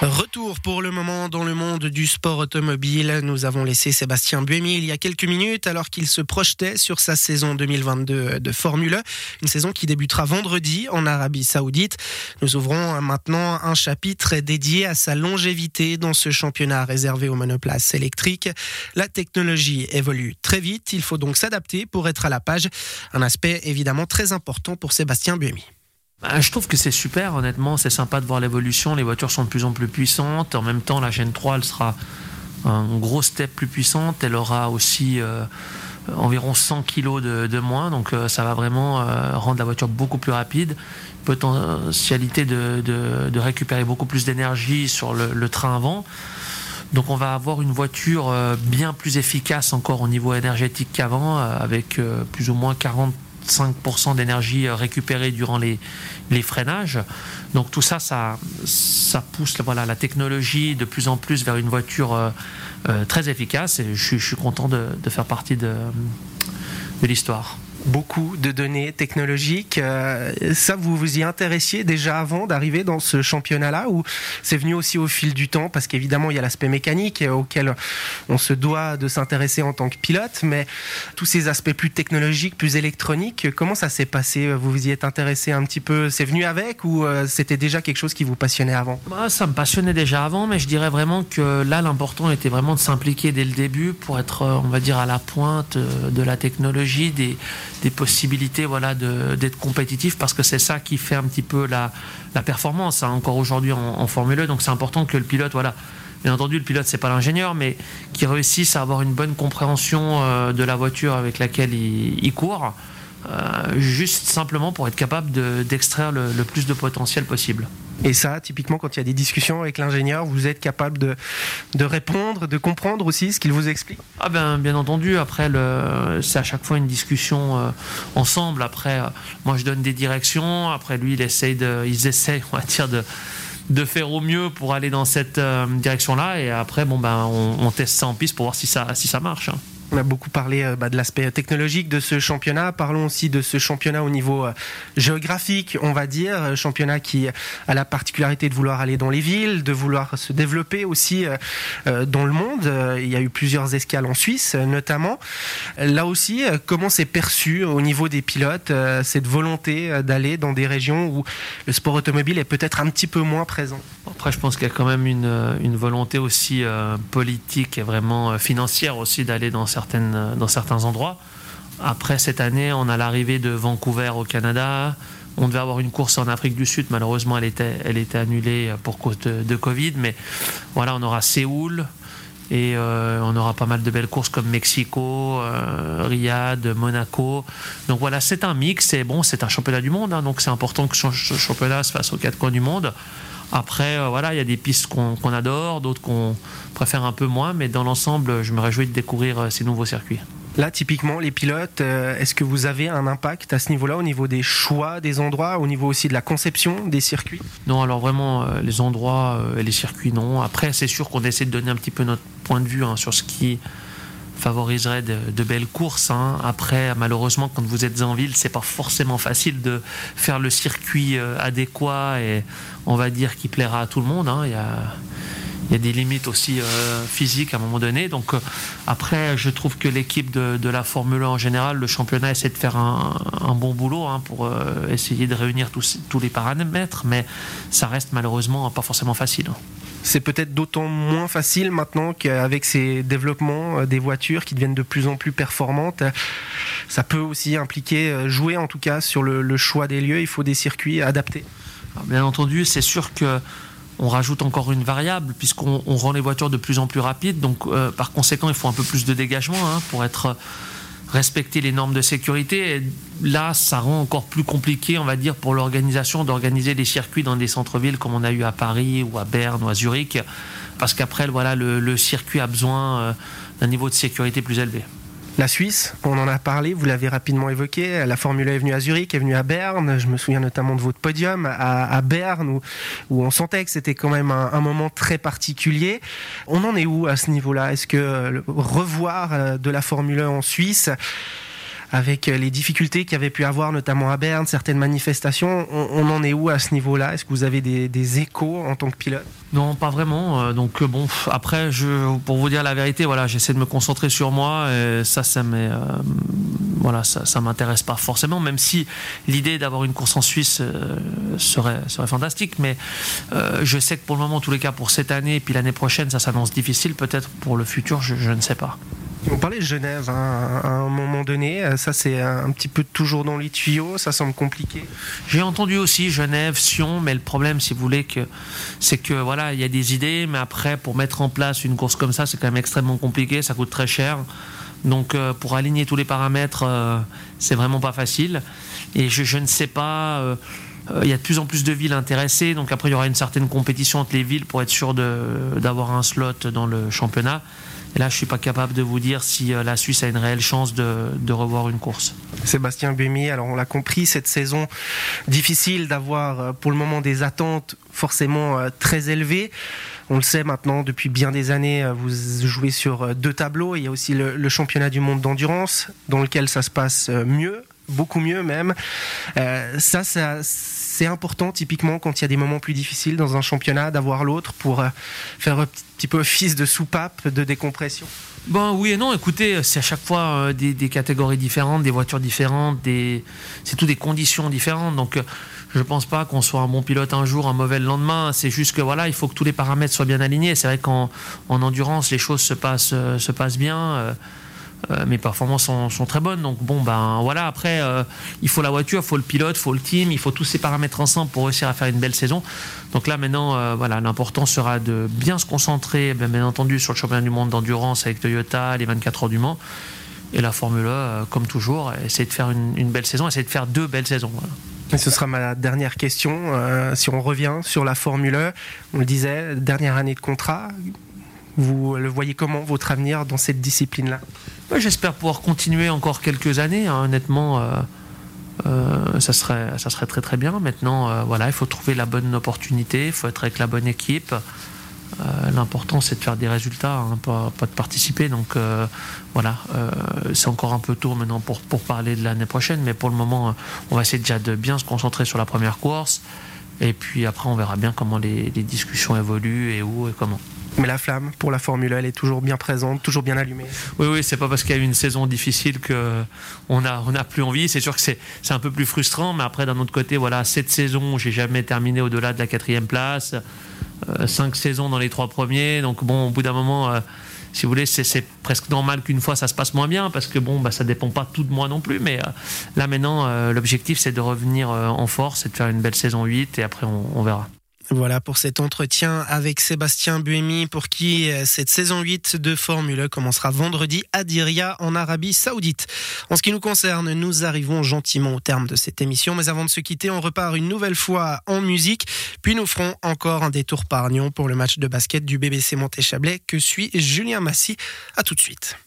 Retour pour le moment dans le monde du sport automobile. Nous avons laissé Sébastien Buemi il y a quelques minutes alors qu'il se projetait sur sa saison 2022 de Formule 1, une saison qui débutera vendredi en Arabie Saoudite. Nous ouvrons maintenant un chapitre dédié à sa longévité dans ce championnat réservé aux monoplaces électriques. La technologie évolue très vite, il faut donc s'adapter pour être à la page. Un aspect évidemment très important pour Sébastien Buemi. Bah, je trouve que c'est super, honnêtement, c'est sympa de voir l'évolution. Les voitures sont de plus en plus puissantes. En même temps, la Gen 3, elle sera un gros step plus puissante. Elle aura aussi euh, environ 100 kg de, moins. Donc euh, ça va vraiment euh, rendre la voiture beaucoup plus rapide. Potentialité de, récupérer beaucoup plus d'énergie sur le, le, train avant. Donc on va avoir une voiture bien plus efficace encore au niveau énergétique qu'avant, avec plus ou moins 40 5% d'énergie euh, récupérée durant les, freinages. Donc tout ça, ça, pousse voilà, la technologie de plus en plus vers une voiture euh, euh, très efficace et je, suis content de, faire partie de l'histoire beaucoup de données technologiques. Euh, ça, vous vous y intéressiez déjà avant d'arriver dans ce championnat-là ou c'est venu aussi au fil du temps? Parce qu'évidemment, il y a l'aspect mécanique auquel on se doit de s'intéresser en tant que pilote, mais tous ces aspects plus technologiques, plus électroniques, comment ça s'est passé? Vous vous y êtes intéressé un petit peu C'est venu avec ou euh, c'était déjà quelque chose qui vous passionnait avant? Bah, Ça me passionnait déjà avant, mais je dirais vraiment que là, l'important était vraiment de s'impliquer dès le début pour être, euh, on va dire, à la pointe de la technologie, des des possibilités voilà, d'être compétitif parce que c'est ça qui fait un petit peu la, la performance hein, encore aujourd'hui en, Formule 1. Donc c'est important que le pilote, voilà, bien entendu, le pilote c'est pas l'ingénieur, mais qu'il réussisse à avoir une bonne compréhension euh, de la voiture avec laquelle il, court, euh, juste simplement pour être capable d'extraire le plus de potentiel possible. Et ça, typiquement, quand il y a des discussions avec l'ingénieur, vous êtes capable de, de répondre, de comprendre aussi ce qu'il vous explique Ah ben, bien entendu. Après, c'est à chaque fois une discussion euh, ensemble. Après, euh, moi, je donne des directions. Après, lui, il essaye de, ils essayent, on va dire, de de faire au mieux pour aller dans cette euh, direction-là. Et après, bon, ben, on, teste ça en piste pour voir si ça, si ça marche. Hein. On a beaucoup parlé euh, bah, de l'aspect technologique de ce championnat. Parlons aussi de ce championnat au niveau euh, géographique, on va dire. Championnat qui a la particularité de vouloir aller dans les villes, de vouloir se développer aussi euh, dans le monde. Il y a eu plusieurs escales en Suisse, notamment. Là aussi, comment c'est perçu au niveau des pilotes cette volonté d'aller dans des régions où le sport automobile est peut-être un petit peu moins présent? Après, je pense qu'il y a quand même une, une volonté aussi politique et vraiment financière aussi d'aller dans certaines, dans certains endroits. Après cette année, on a l'arrivée de Vancouver au Canada. On devait avoir une course en Afrique du Sud. Malheureusement, elle était, elle était annulée pour cause de, Covid. Mais voilà, on aura Séoul. Et euh, on aura pas mal de belles courses comme Mexico, euh, Riyad, Monaco. Donc voilà, c'est un mix. Et bon, c'est un championnat du monde. Hein. donc c'est important que ce championnat se fasse aux quatre coins du monde. Après, euh, voilà, il y a des pistes qu'on adore, d'autres qu'on préfère un peu moins, mais dans l'ensemble, je me réjouis de découvrir euh, ces nouveaux circuits. Là, typiquement, les pilotes, euh, est-ce que vous avez un impact à ce niveau-là, au niveau des choix des endroits, au niveau aussi de la conception des circuits? Non, alors vraiment, les endroits et les circuits, non. Après, c'est sûr qu'on essaie de donner un petit peu notre point de vue hein, sur ce qui favoriserait de, belles courses. Hein. Après, malheureusement, quand vous êtes en ville, c'est pas forcément facile de faire le circuit euh, adéquat et on va dire qui plaira à tout le monde. Hein. Il y a des limites aussi euh, physiques à un moment donné. Donc euh, après, je trouve que l'équipe de, la Formule 1 en général, le championnat essaie de faire un, bon boulot hein, pour essayer de réunir tous, les paramètres, mais ça reste malheureusement pas forcément facile c'est peut-être d'autant moins facile maintenant qu'avec ces développements euh, des voitures qui deviennent de plus en plus performantes, ça peut aussi impliquer, euh, jouer en tout cas sur le, choix des lieux, il faut des circuits adaptés. Bien entendu, c'est sûr que on rajoute encore une variable puisqu'on rend les voitures de plus en plus rapides. Donc, euh, par conséquent, il faut un peu plus de dégagement hein, pour être respecter les normes de sécurité. là, ça rend encore plus compliqué, on va dire, pour l'organisation d'organiser des circuits dans des centres-villes comme on a eu à Paris ou à Berne ou à Zurich, parce qu'après, voilà, le, circuit a besoin euh, d'un niveau de sécurité plus élevé. La Suisse, on en a parlé, vous l'avez rapidement évoqué. La Formule 1 est venue à Zurich, est venue à Berne. Je me souviens notamment de votre podium à, Berne, où, on sentait que c'était quand même un, moment très particulier. On en est où à ce niveau-là? Est-ce que revoir euh, de la Formule 1 en Suisse avec les difficultés qu'il y avait pu avoir, notamment à Berne, certaines manifestations. On, en est où à ce niveau-là? Est-ce que vous avez des, échos en tant que pilote? Non, pas vraiment. Euh, donc euh, bon, après, pour vous dire la vérité, voilà, j'essaie de me concentrer sur moi. Et ça, ça m'est, euh, ça, m'intéresse pas forcément, même si l'idée d'avoir une course en Suisse serait, serait fantastique. Mais je sais que pour le moment, en tous les cas, pour cette année et puis l'année prochaine, ça s'annonce difficile. Peut-être pour le futur, je ne sais pas. On parlait de Genève hein, à un moment donné. Ça, c'est un petit peu toujours dans les tuyaux. Ça semble compliqué. J'ai entendu aussi Genève, Sion, mais le problème, si vous voulez, c'est que voilà, il y a des idées, mais après, pour mettre en place une course comme ça, c'est quand même extrêmement compliqué. Ça coûte très cher. Donc, euh, pour aligner tous les paramètres, euh, c'est vraiment pas facile. Et je, ne sais pas. Euh, il y a de plus en plus de villes intéressées, donc après il y aura une certaine compétition entre les villes pour être sûr d'avoir un slot dans le championnat. Et là, je suis pas capable de vous dire si euh, la Suisse a une réelle chance de, revoir une course. Sébastien Buemi, alors on l'a compris, cette saison difficile d'avoir euh, pour le moment des attentes forcément euh, très élevées. On le sait maintenant, depuis bien des années, vous jouez sur deux tableaux. Il y a aussi le, championnat du monde d'endurance, dans lequel ça se passe mieux, beaucoup mieux même. ça, ça c'est important typiquement quand il y a des moments plus difficiles dans un championnat d'avoir l'autre pour euh, faire un petit peu office de soupape, de décompression Bon, oui et non. Écoutez, c'est à chaque fois euh, des, catégories différentes, des voitures différentes, c'est tout des conditions différentes. Donc, euh, je ne pense pas qu'on soit un bon pilote un jour, un mauvais le lendemain. C'est juste que voilà, il faut que tous les paramètres soient bien alignés. C'est vrai qu'en endurance, les choses se passent bien. Euh, mes performances sont, très bonnes. Donc bon, ben voilà, après, euh, il faut la voiture, il faut le pilote, il faut le team, il faut tous ces paramètres ensemble pour réussir à faire une belle saison. Donc là maintenant, euh, voilà, l'important sera de bien se concentrer, bien, entendu, sur le championnat du monde d'endurance avec Toyota, les 24 heures du Mans. Et la Formule 1, comme toujours, essayer de faire une, belle saison, essayer de faire deux belles saisons. Et ce sera ma dernière question. si on revient sur la Formule 1, on le disait, dernière année de contrat, vous le voyez comment, votre avenir dans cette discipline-là? J'espère pouvoir continuer encore quelques années. Hein. Honnêtement, euh, euh, ça, serait, ça serait très très bien. Maintenant, euh, voilà, il faut trouver la bonne opportunité, il faut être avec la bonne équipe. L'important, c'est de faire des résultats, hein, pas, de participer. Donc voilà, c'est encore un peu tôt maintenant pour, pour parler de l'année prochaine, mais pour le moment, on va essayer déjà de bien se concentrer sur la première course. Et puis après, on verra bien comment les, les discussions évoluent et où et comment. Mais la flamme pour la Formule, elle est toujours bien présente, toujours bien allumée. Oui, oui, c'est pas parce qu'il y a eu une saison difficile que on a, on a plus envie. C'est sûr que c'est, un peu plus frustrant, mais après d'un autre côté, voilà, cette saison, j'ai jamais terminé au-delà de la quatrième place. Euh, cinq saisons dans les trois premiers, donc bon, au bout d'un moment. Euh, si vous voulez, c'est presque normal qu'une fois ça se passe moins bien parce que bon, bah, ça dépend pas tout de moi non plus. Mais euh, là maintenant, l'objectif c'est de revenir en force et de faire une belle saison 8 et après on verra. Voilà pour cet entretien avec Sébastien Buemi pour qui euh, cette saison 8 de Formule 1 commencera vendredi à Diriyah en Arabie Saoudite. En ce qui nous concerne, nous arrivons gentiment au terme de cette émission, mais avant de se quitter, on repart une nouvelle fois en musique, puis nous ferons encore un détour par Nyon pour le match de basket du BBC Montéchablais que suit Julien Massy? À tout de suite.